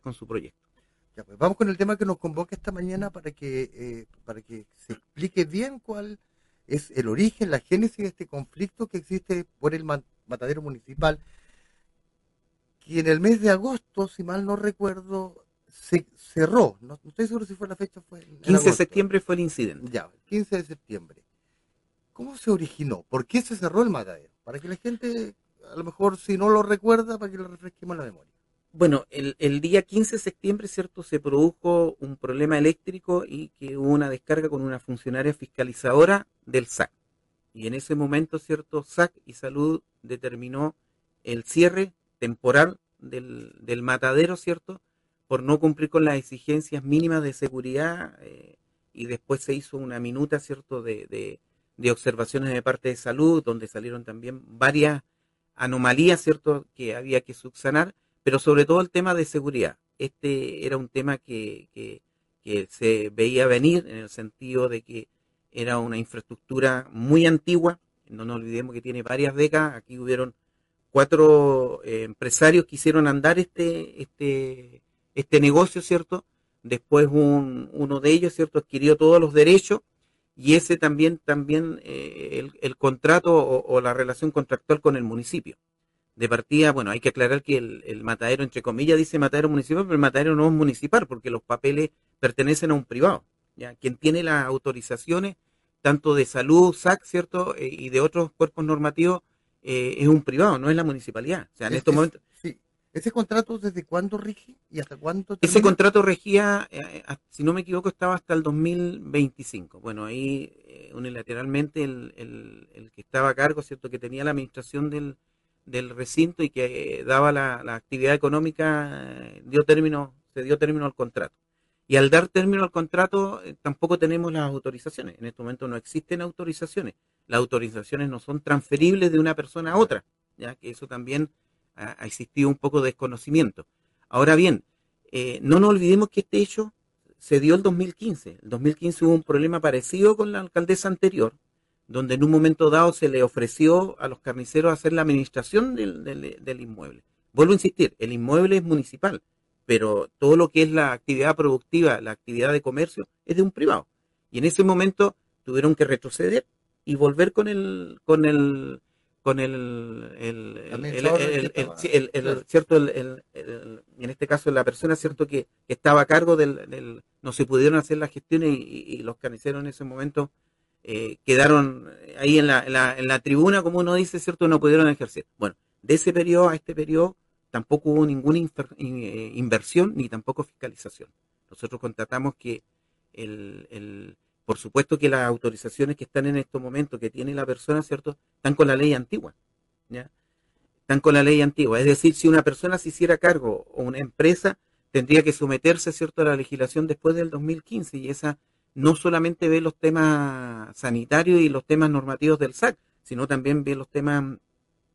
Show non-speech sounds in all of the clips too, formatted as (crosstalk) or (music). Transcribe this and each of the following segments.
con su proyecto. Ya, pues vamos con el tema que nos convoca esta mañana para que, eh, para que se explique bien cuál es el origen, la génesis de este conflicto que existe por el matadero municipal, que en el mes de agosto, si mal no recuerdo, se cerró. No, estoy seguro si fue la fecha. Fue 15 de septiembre fue el incidente. Ya, 15 de septiembre. ¿Cómo se originó? ¿Por qué se cerró el matadero? Para que la gente, a lo mejor si no lo recuerda, para que lo refresquemos la memoria. Bueno, el, día 15 de septiembre, ¿cierto? Se produjo un problema eléctrico y que hubo una descarga con una funcionaria fiscalizadora del SAC. Y en ese momento, ¿cierto? SAC y Salud determinó el cierre temporal del, del matadero, ¿cierto? Por no cumplir con las exigencias mínimas de seguridad eh, y después se hizo una minuta, ¿cierto? De, de, de observaciones de parte de salud, donde salieron también varias anomalías, ¿cierto? Que había que subsanar pero sobre todo el tema de seguridad. Este era un tema que, que, se veía venir en el sentido de que era una infraestructura muy antigua, no nos olvidemos que tiene varias décadas, aquí hubieron cuatro eh, empresarios que hicieron andar este, este, este negocio, ¿cierto? Después un, uno de ellos, ¿cierto?, adquirió todos los derechos y ese también, también eh, el, contrato o, la relación contractual con el municipio de partida, bueno, hay que aclarar que el, matadero, entre comillas, dice matadero municipal, pero el matadero no es municipal porque los papeles pertenecen a un privado. ¿ya? Quien tiene las autorizaciones, tanto de salud, SAC, ¿cierto? Eh, y de otros cuerpos normativos, eh, es un privado, no es la municipalidad. O sea, en estos momentos... Sí. ¿Ese contrato desde cuándo rige y hasta cuánto? Ese contrato regía, eh, si no me equivoco, estaba hasta el 2025. Bueno, ahí unilateralmente el, el, el, que estaba a cargo, ¿cierto? Que tenía la administración del, del recinto y que daba la, actividad económica, eh, dio término, se dio término al contrato. Y al dar término al contrato, eh, tampoco tenemos las autorizaciones. En este momento no existen autorizaciones. Las autorizaciones no son transferibles de una persona a otra, ya que eso también ha, existido un poco de desconocimiento. Ahora bien, eh, no nos olvidemos que este hecho se dio el 2015. El 2015 hubo un problema parecido con la alcaldesa anterior, donde en un momento dado se le ofreció a los carniceros hacer la administración del, inmueble. Vuelvo a insistir, el inmueble es municipal, pero todo lo que es la actividad productiva, la actividad de comercio, es de un privado. Y en ese momento tuvieron que retroceder y volver con el, con el, con el, el, cierto, en este caso la persona, cierto, que, estaba a cargo del, no se pudieron hacer las gestiones y los carniceros en ese momento eh, quedaron ahí en la, en, la, tribuna, como uno dice, ¿cierto? No pudieron ejercer. Bueno, de ese periodo a este periodo tampoco hubo ninguna eh, inversión ni tampoco fiscalización. Nosotros contratamos que el, el, por supuesto que las autorizaciones que están en estos momentos que tiene la persona, ¿cierto? Están con la ley antigua, ¿ya? Están con la ley antigua. Es decir, si una persona se hiciera cargo o una empresa, tendría que someterse, ¿cierto?, a la legislación después del 2015 y esa no solamente ve los temas sanitarios y los temas normativos del SAC, sino también ve los temas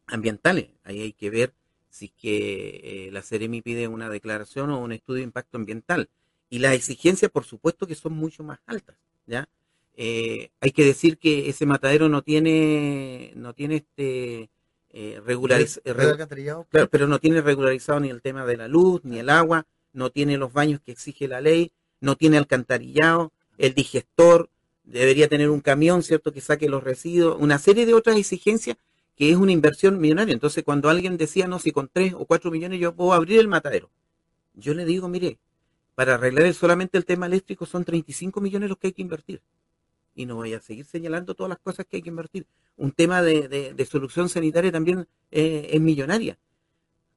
ambientales. Ahí hay que ver si que eh, la Ceremi pide una declaración o un estudio de impacto ambiental. Y las exigencias, por supuesto, que son mucho más altas. ¿ya? Eh, hay que decir que ese matadero no tiene, no tiene este eh, regularizado, pero no tiene regularizado ni el tema de la luz, ni el agua, no tiene los baños que exige la ley, no tiene alcantarillado, el digestor, debería tener un camión, ¿cierto?, que saque los residuos, una serie de otras exigencias que es una inversión millonaria. Entonces, cuando alguien decía, no, si con tres o cuatro millones yo puedo abrir el matadero, yo le digo, mire, para arreglar solamente el tema eléctrico son 35 millones los que hay que invertir. Y no voy a seguir señalando todas las cosas que hay que invertir. Un tema de, solución sanitaria también eh, es millonaria.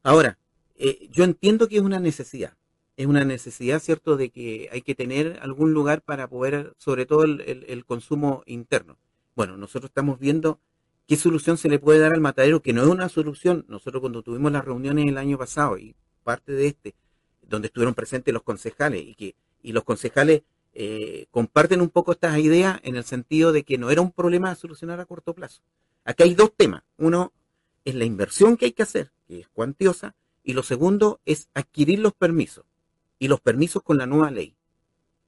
Ahora, eh, yo entiendo que es una necesidad es una necesidad, ¿cierto?, de que hay que tener algún lugar para poder, sobre todo el, consumo interno. Bueno, nosotros estamos viendo qué solución se le puede dar al matadero, que no es una solución. Nosotros cuando tuvimos las reuniones el año pasado y parte de este, donde estuvieron presentes los concejales y que y los concejales eh, comparten un poco estas ideas en el sentido de que no era un problema a solucionar a corto plazo. Aquí hay dos temas. Uno es la inversión que hay que hacer, que es cuantiosa, y lo segundo es adquirir los permisos y los permisos con la nueva ley.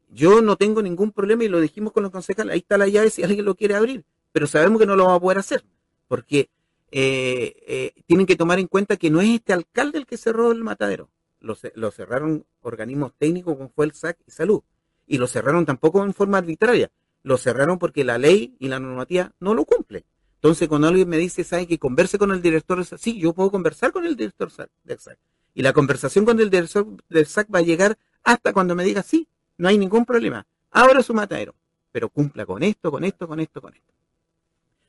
Yo no tengo ningún problema y lo dijimos con los concejales, ahí está la llave si alguien lo quiere abrir, pero sabemos que no lo va a poder hacer, porque eh, eh, tienen que tomar en cuenta que no es este alcalde el que cerró el matadero, lo, cerraron organismos técnicos como fue el SAC y Salud. Y lo cerraron tampoco en forma arbitraria, lo cerraron porque la ley y la normativa no lo cumple. Entonces, cuando alguien me dice, ¿sabe que converse con el director del SAC? Sí, yo puedo conversar con el director del SAC. Y la conversación con el del SAC va a llegar hasta cuando me diga, sí, no hay ningún problema. Ahora su matadero, pero cumpla con esto, con esto, con esto, con esto.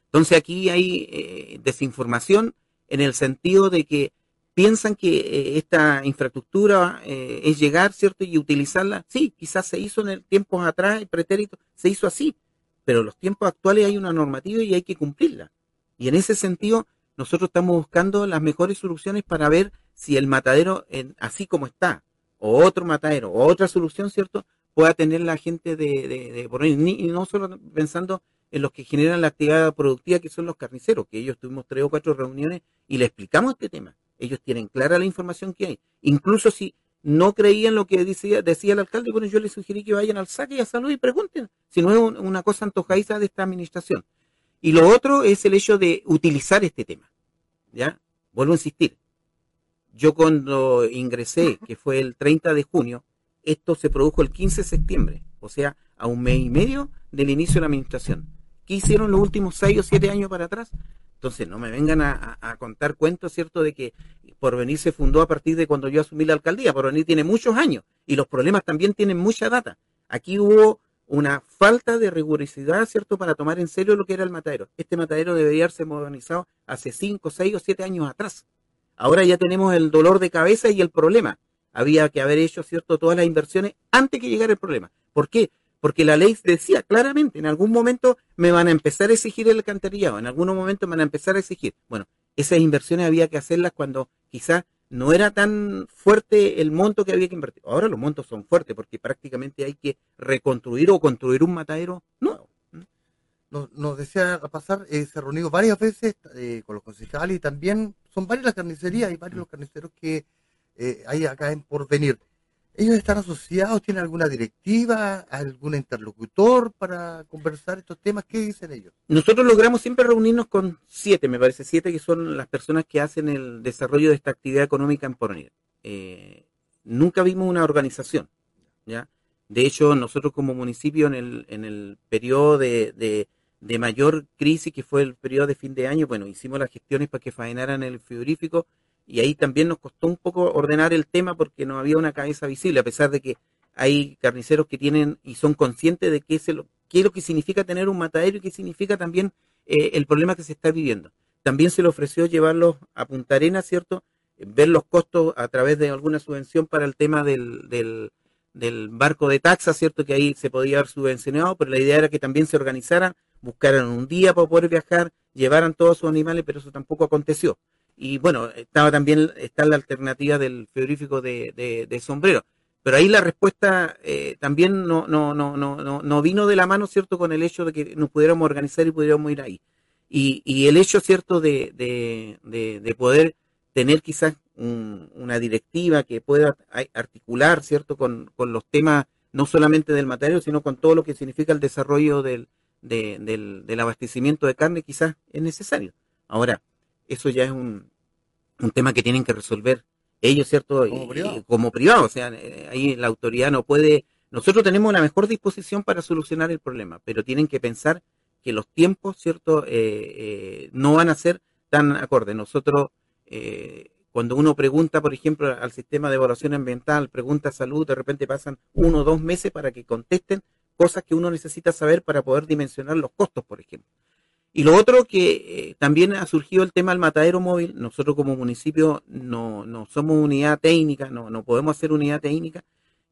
Entonces aquí hay eh, desinformación en el sentido de que piensan que eh, esta infraestructura eh, es llegar, ¿cierto? Y utilizarla. Sí, quizás se hizo en el tiempos atrás, pretérito, se hizo así, pero en los tiempos actuales hay una normativa y hay que cumplirla. Y en ese sentido, nosotros estamos buscando las mejores soluciones para ver si el matadero, en, así como está, o otro matadero, o otra solución, ¿cierto? Pueda tener la gente de, de, por ahí, y no solo pensando en los que generan la actividad productiva, que son los carniceros, que ellos tuvimos tres o cuatro reuniones y le explicamos este tema. Ellos tienen clara la información que hay. Incluso si no creían lo que decía, decía el alcalde, bueno, yo les sugerí que vayan al saque y a salud y pregunten, si no es una cosa antojadiza de esta administración. Y lo otro es el hecho de utilizar este tema. ¿Ya? Vuelvo a insistir. Yo cuando ingresé, que fue el 30 de junio, esto se produjo el 15 de septiembre, o sea, a un mes y medio del inicio de la administración. ¿Qué hicieron los últimos seis o siete años para atrás? Entonces, no me vengan a, contar cuentos, ¿cierto?, de que Porvenir se fundó a partir de cuando yo asumí la alcaldía. Porvenir tiene muchos años y los problemas también tienen mucha data. Aquí hubo una falta de rigurosidad, ¿cierto?, para tomar en serio lo que era el matadero. Este matadero debería haberse modernizado hace cinco, seis o siete años atrás. Ahora ya tenemos el dolor de cabeza y el problema. Había que haber hecho, ¿cierto?, todas las inversiones antes que llegara el problema. ¿Por qué? porque la ley decía claramente, en algún momento me van a empezar a exigir el alcantarillado, en algún momento me van a empezar a exigir. Bueno, esas inversiones había que hacerlas cuando quizás no era tan fuerte el monto que había que invertir. Ahora los montos son fuertes porque prácticamente hay que reconstruir o construir un matadero nuevo. Nos, decía a pasar, eh, se ha reunido varias veces eh, con los concejales y también son varias las carnicerías y varios los carniceros que eh, hay acá en Porvenir. ¿Ellos están asociados? ¿Tienen alguna directiva? ¿Algún interlocutor para conversar estos temas? ¿Qué dicen ellos? Nosotros logramos siempre reunirnos con siete, me parece, siete que son las personas que hacen el desarrollo de esta actividad económica en Porvenir. Eh, nunca vimos una organización, ¿ya? De hecho, nosotros como municipio en el, en el periodo de, de, de mayor crisis, que fue el periodo de fin de año, bueno, hicimos las gestiones para que faenaran el frigorífico, y ahí también nos costó un poco ordenar el tema porque no había una cabeza visible, a pesar de que hay carniceros que tienen y son conscientes de qué es, lo, qué es lo que significa tener un matadero y qué significa también eh, el problema que se está viviendo. También se le ofreció llevarlos a Punta Arena, ¿cierto? Ver los costos a través de alguna subvención para el tema del, del, del barco de taxa, ¿cierto? Que ahí se podía haber subvencionado, pero la idea era que también se organizaran, buscaran un día para poder viajar, llevaran todos sus animales, pero eso tampoco aconteció. Y bueno, estaba también está la alternativa del frigorífico de, de, sombrero. Pero ahí la respuesta eh, también no, no, no, no, no vino de la mano, ¿cierto?, con el hecho de que nos pudiéramos organizar y pudiéramos ir ahí. Y, y el hecho, ¿cierto?, de, de, de poder tener quizás una directiva que pueda articular, ¿cierto?, con, con, los temas no solamente del material, sino con todo lo que significa el desarrollo del, del, del abastecimiento de carne, quizás es necesario. Ahora, eso ya es un, un tema que tienen que resolver ellos, ¿cierto? Como privado. o sea, eh, ahí la autoridad no puede... Nosotros tenemos la mejor disposición para solucionar el problema, pero tienen que pensar que los tiempos, ¿cierto?, eh, eh, no van a ser tan acordes. Nosotros, cuando uno pregunta, por ejemplo, al sistema de evaluación ambiental, pregunta salud, de repente pasan uno o dos meses para que contesten cosas que uno necesita saber para poder dimensionar los costos, por ejemplo. Y lo otro que eh, también ha surgido el tema del matadero móvil. Nosotros como municipio no, no somos unidad técnica, no, no podemos hacer unidad técnica.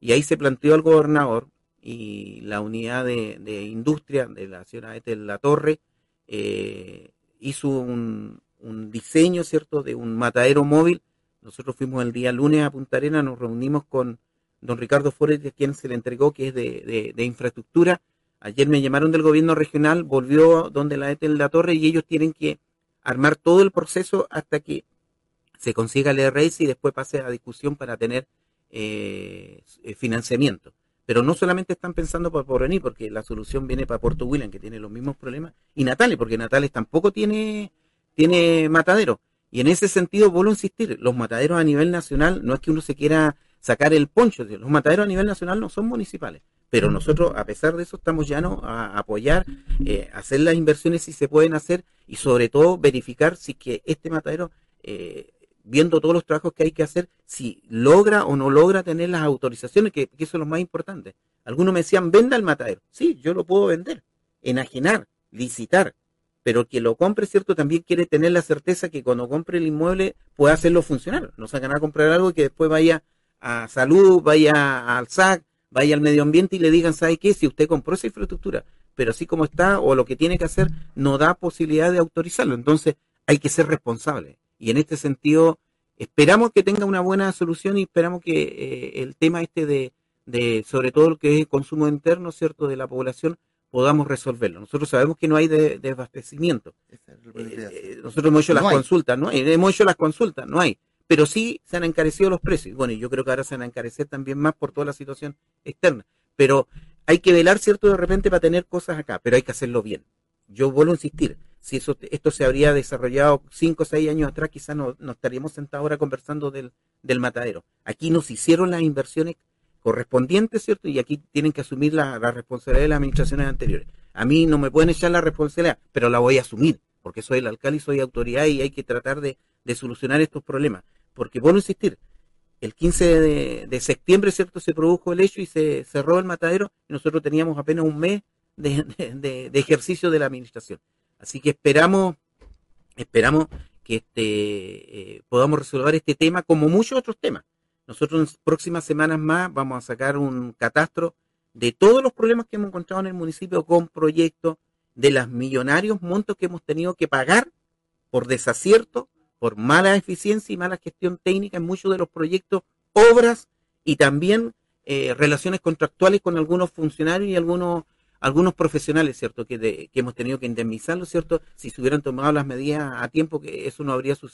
Y ahí se planteó al gobernador y la unidad de, industria de la ciudad de La Torre eh, hizo un, un, diseño, ¿cierto?, de un matadero móvil. Nosotros fuimos el día lunes a Punta Arena, nos reunimos con don Ricardo Forest, a quien se le entregó, que es de, de, infraestructura, Ayer me llamaron del gobierno regional, volvió donde la ETEL La Torre y ellos tienen que armar todo el proceso hasta que se consiga el RS y después pase a discusión para tener eh, financiamiento. Pero no solamente están pensando por venir, porque la solución viene para Puerto William, que tiene los mismos problemas, y Natales, porque Natales tampoco tiene, tiene matadero. Y en ese sentido, vuelvo a insistir, los mataderos a nivel nacional, no es que uno se quiera sacar el poncho, los mataderos a nivel nacional no son municipales, pero nosotros, a pesar de eso, estamos llanos a apoyar, eh, hacer las inversiones si se pueden hacer y sobre todo verificar si que este matadero, eh, viendo todos los trabajos que hay que hacer, si logra o no logra tener las autorizaciones, que, que eso es lo más importante. Algunos me decían, venda el matadero. Sí, yo lo puedo vender, enajenar, licitar, pero quien lo compre, ¿cierto? También quiere tener la certeza que cuando compre el inmueble pueda hacerlo funcionar. No se a comprar algo que después vaya a salud, vaya al SAC, vaya al medio ambiente y le digan, ¿sabe qué? Si usted compró esa infraestructura, pero así como está o lo que tiene que hacer, no da posibilidad de autorizarlo. Entonces hay que ser responsable. Y en este sentido, esperamos que tenga una buena solución y esperamos que eh, el tema este de, de, sobre todo lo que es el consumo interno, ¿cierto?, de la población, podamos resolverlo. Nosotros sabemos que no hay desabastecimiento. De, eh, eh, nosotros hemos hecho las consultas, ¿no? Hemos hecho las consultas, no hay pero sí se han encarecido los precios. Bueno, yo creo que ahora se van a encarecer también más por toda la situación externa. Pero hay que velar, ¿cierto?, de repente para tener cosas acá, pero hay que hacerlo bien. Yo vuelvo a insistir, si eso, esto se habría desarrollado cinco o seis años atrás, quizás no, estaríamos sentados ahora conversando del, del matadero. Aquí nos hicieron las inversiones correspondientes, ¿cierto? Y aquí tienen que asumir la, la, responsabilidad de las administraciones anteriores. A mí no me pueden echar la responsabilidad, pero la voy a asumir, porque soy el alcalde y soy autoridad y hay que tratar de, solucionar estos problemas porque vuelvo a insistir, el 15 de, septiembre, ¿cierto? Se produjo el hecho y se cerró el matadero y nosotros teníamos apenas un mes (laughs) de, ejercicio de la administración. Así que esperamos, esperamos que este, eh, podamos resolver este tema como muchos otros temas. Nosotros en próximas semanas más vamos a sacar un catastro de todos los problemas que hemos encontrado en el municipio con proyectos, de los millonarios montos que hemos tenido que pagar por desacierto por mala eficiencia y mala gestión técnica en muchos de los proyectos, obras y también eh, relaciones contractuales con algunos funcionarios y algunos algunos profesionales, ¿cierto? Que, que hemos tenido que indemnizarlos, ¿cierto? Si se hubieran tomado las medidas a tiempo, que eso no habría sucedido.